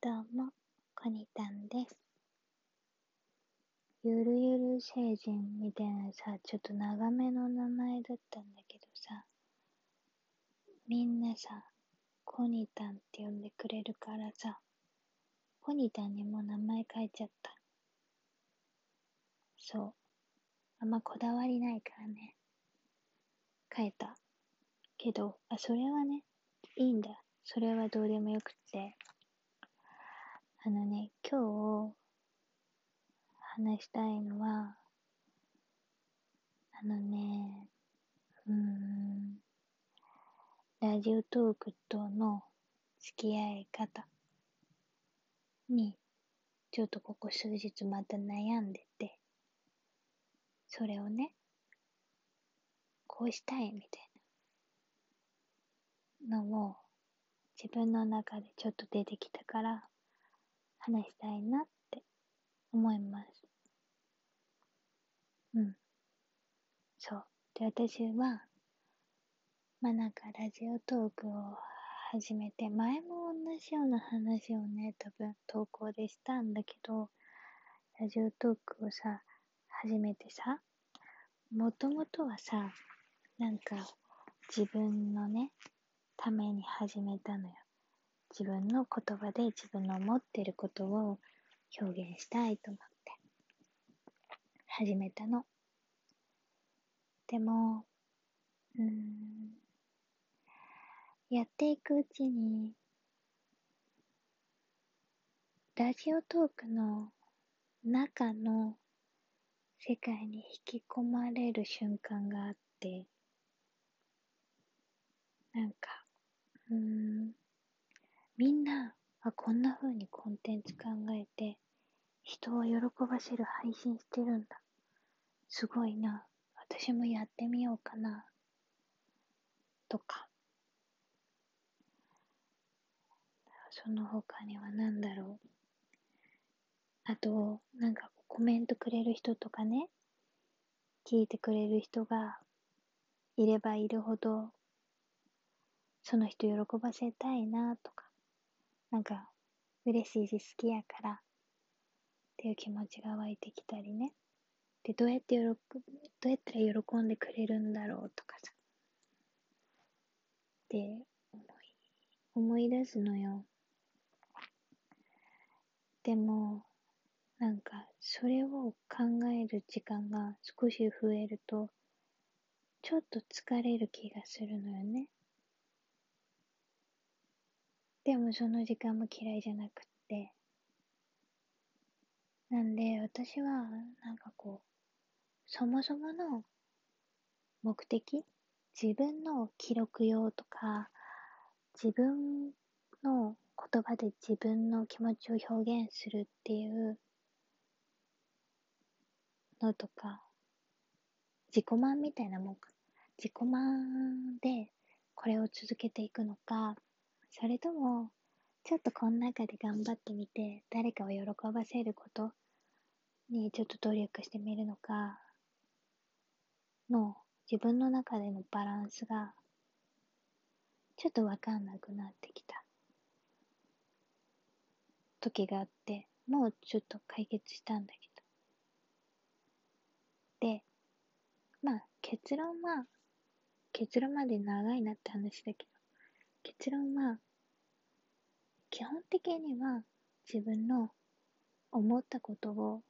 どうも、コニタンです。ゆるゆる星人みたいなさ、ちょっと長めの名前だったんだけどさ、みんなさ、コニタンって呼んでくれるからさ、コニタンにも名前変えちゃった。そう。あんまこだわりないからね。変えた。けど、あ、それはね、いいんだ。それはどうでもよくって。あのね、今日話したいのは、あのね、うーん、ラジオトークとの付き合い方に、ちょっとここ数日また悩んでて、それをね、こうしたいみたいなのを自分の中でちょっと出てきたから、話したいなって思います。うん。そう。で、私は、まあなんかラジオトークを始めて、前も同じような話をね、多分投稿でしたんだけど、ラジオトークをさ、始めてさ、もともとはさ、なんか自分のね、ために始めたのよ。自分の言葉で自分の思ってることを表現したいと思って始めたの。でも、うん、やっていくうちに、ラジオトークの中の世界に引き込まれる瞬間があって、なんか、うん、みんな、あ、こんな風にコンテンツ考えて、人を喜ばせる配信してるんだ。すごいな。私もやってみようかな。とか。その他には何だろう。あと、なんかコメントくれる人とかね、聞いてくれる人がいればいるほど、その人喜ばせたいなとか、なんか、嬉しいし好きやから、っていう気持ちが湧いてきたりね。で、どうやって喜、どうやったら喜んでくれるんだろうとかさ。で、思い、思い出すのよ。でも、なんか、それを考える時間が少し増えると、ちょっと疲れる気がするのよね。でもその時間も嫌いじゃなくって。なんで私はなんかこう、そもそもの目的自分の記録用とか、自分の言葉で自分の気持ちを表現するっていうのとか、自己満みたいなもんか。自己満でこれを続けていくのか、それとも、ちょっとこの中で頑張ってみて、誰かを喜ばせることにちょっと努力してみるのか、の自分の中でのバランスが、ちょっとわかんなくなってきた時があって、もうちょっと解決したんだけど。で、まあ結論は、結論まで長いなって話だけど、結論は、基本的には自分の思ったことを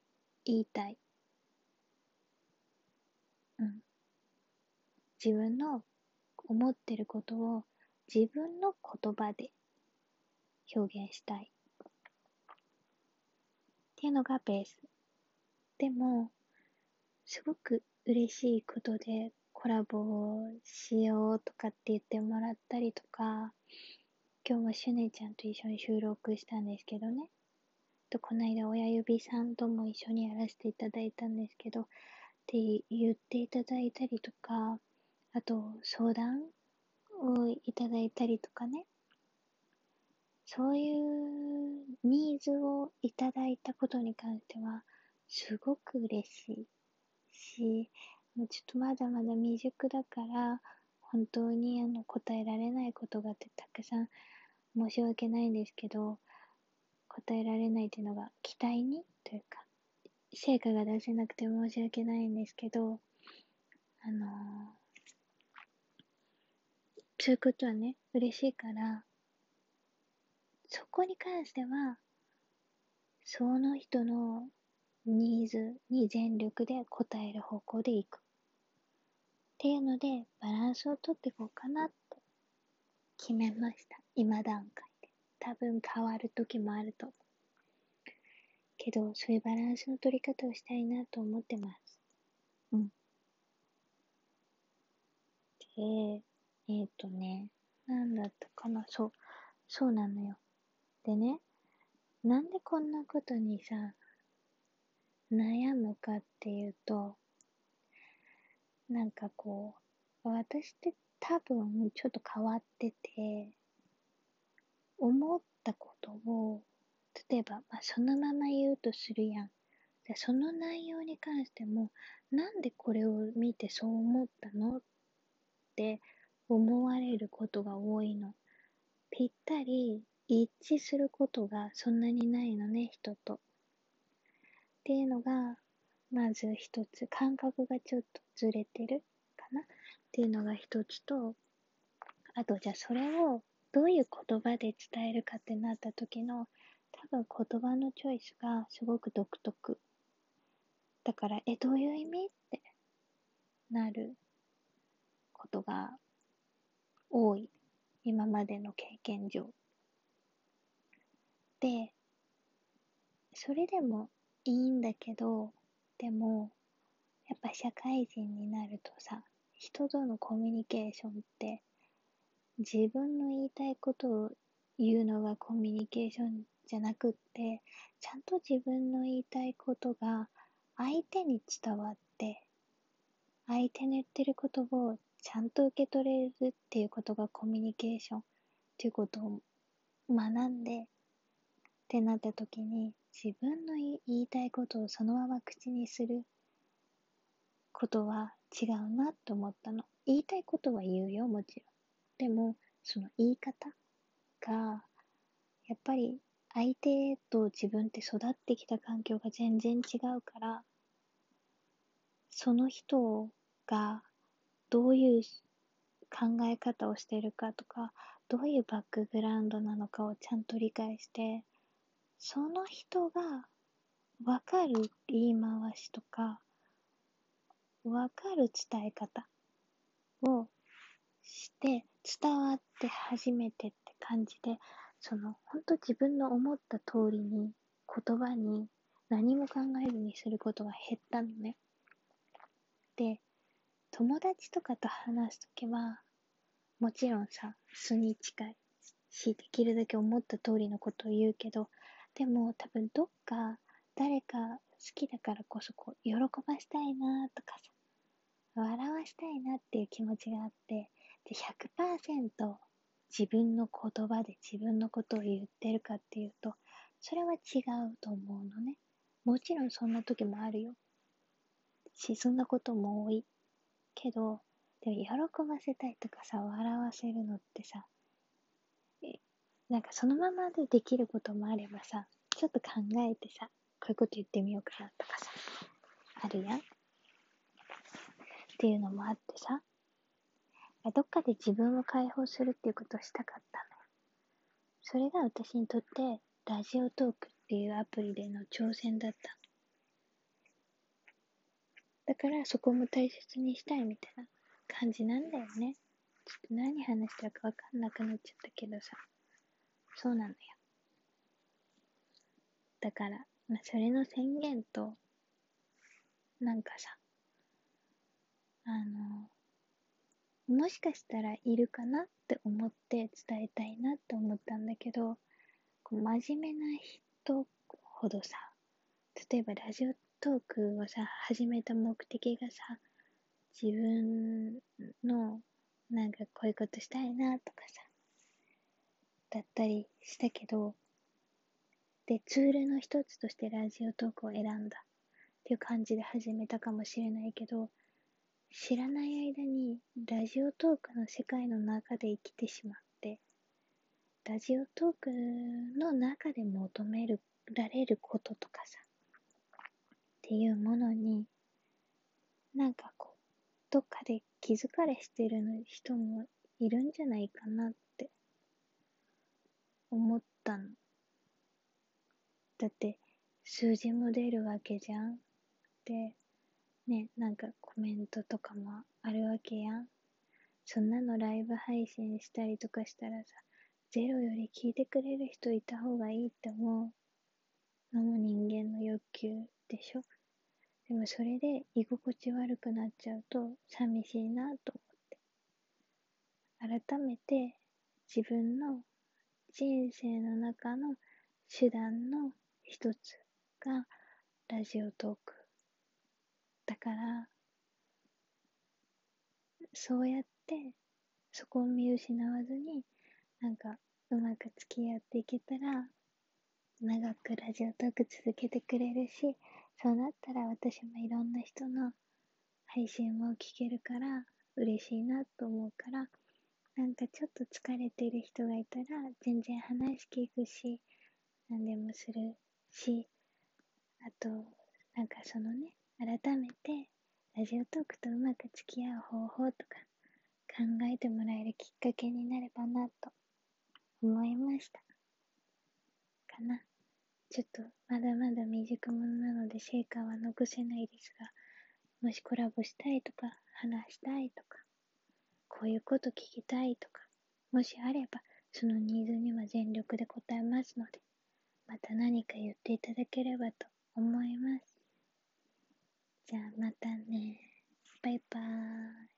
言いたい。うん。自分の思ってることを自分の言葉で表現したい。っていうのがベース。でも、すごく嬉しいことでコラボしようとかって言ってもらったりとか、今日はシュネちゃんと一緒に収録したんですけどね。と、この間親指さんとも一緒にやらせていただいたんですけど、って言っていただいたりとか、あと相談をいただいたりとかね。そういうニーズをいただいたことに関しては、すごく嬉しいし、もうちょっとまだまだ未熟だから、本当にあの答えられないことがってたくさん申し訳ないんですけど、答えられないというのが期待にというか、成果が出せなくて申し訳ないんですけど、あのー、そういうことはね、嬉しいから、そこに関しては、その人のニーズに全力で応える方向でいく。っていうので、バランスをとっていこうかなって決めました。今段階で。多分変わる時もあると思う。けど、そういうバランスの取り方をしたいなと思ってます。うん。で、えっ、ー、とね、なんだったかな、そう、そうなのよ。でね、なんでこんなことにさ、悩むかっていうと、なんかこう、私って多分ちょっと変わってて、思ったことを、例えば、まあ、そのまま言うとするやん。でその内容に関しても、なんでこれを見てそう思ったの？って思われることが多いの。ぴったり一致することがそんなにないのね、人と。っていうのが、まず一つ、感覚がちょっとずれてるかな？っていうのが一つと、あとじゃあそれをどういう言葉で伝えるかってなった時の多分言葉のチョイスがすごく独特。だから、え、どういう意味ってなることが多い。今までの経験上。で、それでもいいんだけど、でも、やっぱ社会人になるとさ、人とのコミュニケーションって自分の言いたいことを言うのがコミュニケーションじゃなくって、ちゃんと自分の言いたいことが相手に伝わって、相手の言ってることをちゃんと受け取れるっていうことがコミュニケーションっていうことを学んでってなった時に自分の言いたいことをそのまま口にすることは違うなと思ったの。言いたいことは言うよ、もちろん。でも、その言い方が、やっぱり相手と自分って育ってきた環境が全然違うから、その人がどういう考え方をしてるかとか、どういうバックグラウンドなのかをちゃんと理解して、その人がわかる言い回しとか、わかる伝え方をして伝わって初めてって感じで、その本当自分の思った通りに言葉に何も考えずにすることが減ったのね。で、友達とかと話すときは、もちろんさ、素に近いし、できるだけ思った通りのことを言うけど、でも多分どっか誰か好きだからこそこう喜ばしたいなとかさ、笑わしたいなっていう気持ちがあって、で、100%自分の言葉で自分のことを言ってるかっていうと、それは違うと思うのね。もちろんそんな時もあるよ。し、そんなことも多い。けど、でも喜ばせたいとかさ、笑わせるのってさ、なんかそのままでできることもあればさ、ちょっと考えてさ、こういうこと言ってみようかなとかさ、あるやん。っていうのもあってさ、どっかで自分を解放するっていうことをしたかったのよ。それが私にとって、ラジオトークっていうアプリでの挑戦だった。だからそこも大切にしたいみたいな感じなんだよね。ちょっと何話したかわかんなくなっちゃったけどさ。そうなのよ。だから、まあ、それの宣言と、なんかさ、あの、もしかしたらいるかなって思って伝えたいなって思ったんだけど、こう真面目な人ほどさ、例えばラジオトークをさ、始めた目的がさ、自分のなんかこういうことしたいなとかさ、だったりしたけど、で、ツールの一つとしてラジオトークを選んだっていう感じで始めたかもしれないけど、知らない間にラジオトークの世界の中で生きてしまって、ラジオトークの中で求められることとかさ、っていうものに、なんかこう、どっかで気づかれしてる人もいるんじゃないかなって思ったの。だって、数字も出るわけじゃん。で、ね、なんかコメントとかもあるわけやん。そんなのライブ配信したりとかしたらさ、ゼロより聞いてくれる人いた方がいいって思うのも人間の欲求でしょでもそれで居心地悪くなっちゃうと寂しいなと思って。改めて自分の人生の中の手段の一つがラジオトーク。だから、そうやってそこを見失わずに、なんかうまく付き合っていけたら、長くラジオトーク続けてくれるし、そうなったら私もいろんな人の配信も聞けるから嬉しいなと思うから、かちょっと疲れてる人がいたら全然話聞くし、何でもするし、あと、なんかそのね、改めてラジオトークとうまく付き合う方法とか考えてもらえるきっかけになればなと思いました。かな。ちょっとまだまだ未熟者なので成果は残せないですが、もしコラボしたいとか、話したいとか、こういうこと聞きたいとか、もしあれば、そのニーズには全力で応えますので、また何か言っていただければと思います。じゃあまたね。バイバーイ。